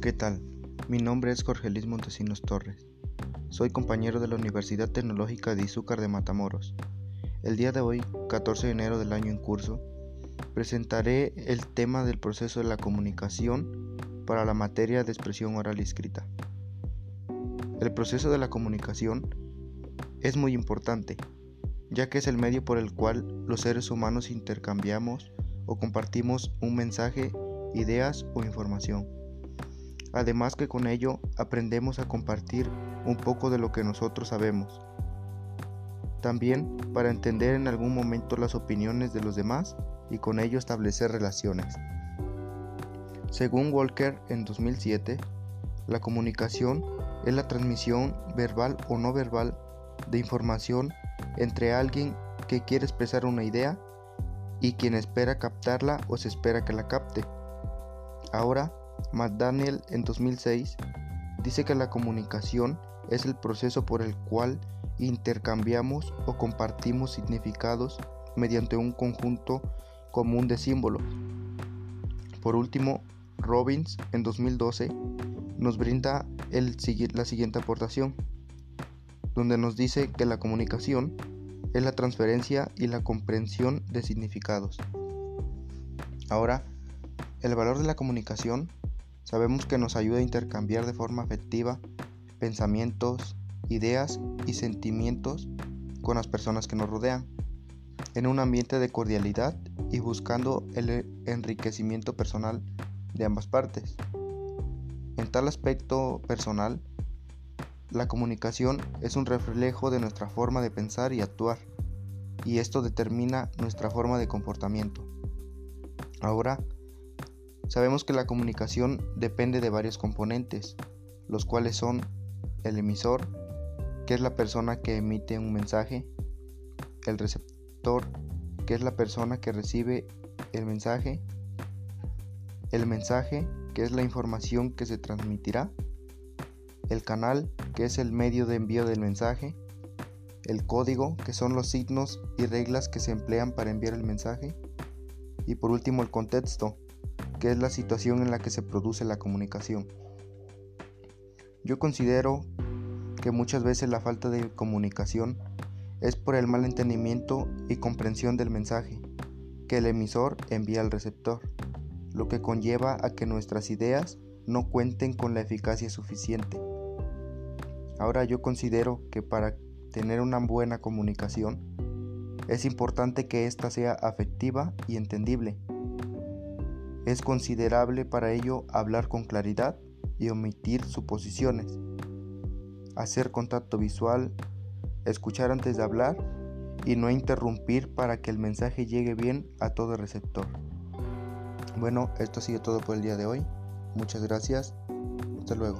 ¿Qué tal? Mi nombre es Jorge Luis Montesinos Torres. Soy compañero de la Universidad Tecnológica de Izúcar de Matamoros. El día de hoy, 14 de enero del año en curso, presentaré el tema del proceso de la comunicación para la materia de expresión oral y escrita. El proceso de la comunicación es muy importante, ya que es el medio por el cual los seres humanos intercambiamos o compartimos un mensaje, ideas o información. Además que con ello aprendemos a compartir un poco de lo que nosotros sabemos. También para entender en algún momento las opiniones de los demás y con ello establecer relaciones. Según Walker en 2007, la comunicación es la transmisión verbal o no verbal de información entre alguien que quiere expresar una idea y quien espera captarla o se espera que la capte. Ahora, McDaniel en 2006 dice que la comunicación es el proceso por el cual intercambiamos o compartimos significados mediante un conjunto común de símbolos. Por último, Robbins en 2012 nos brinda la siguiente aportación, donde nos dice que la comunicación es la transferencia y la comprensión de significados. Ahora, el valor de la comunicación sabemos que nos ayuda a intercambiar de forma afectiva pensamientos, ideas y sentimientos con las personas que nos rodean, en un ambiente de cordialidad y buscando el enriquecimiento personal de ambas partes. En tal aspecto personal, la comunicación es un reflejo de nuestra forma de pensar y actuar, y esto determina nuestra forma de comportamiento. Ahora, sabemos que la comunicación depende de varios componentes, los cuales son el emisor, que es la persona que emite un mensaje, el receptor, que es la persona que recibe el mensaje, el mensaje, que es la información que se transmitirá, el canal, que es el medio de envío del mensaje, el código, que son los signos y reglas que se emplean para enviar el mensaje, y por último el contexto, que es la situación en la que se produce la comunicación. Yo considero que muchas veces la falta de comunicación es por el mal entendimiento y comprensión del mensaje que el emisor envía al receptor, lo que conlleva a que nuestras ideas no cuenten con la eficacia suficiente. Ahora yo considero que para tener una buena comunicación es importante que ésta sea afectiva y entendible. Es considerable para ello hablar con claridad y omitir suposiciones, hacer contacto visual, escuchar antes de hablar y no interrumpir para que el mensaje llegue bien a todo receptor. Bueno, esto ha sido todo por el día de hoy. Muchas gracias. Hasta luego.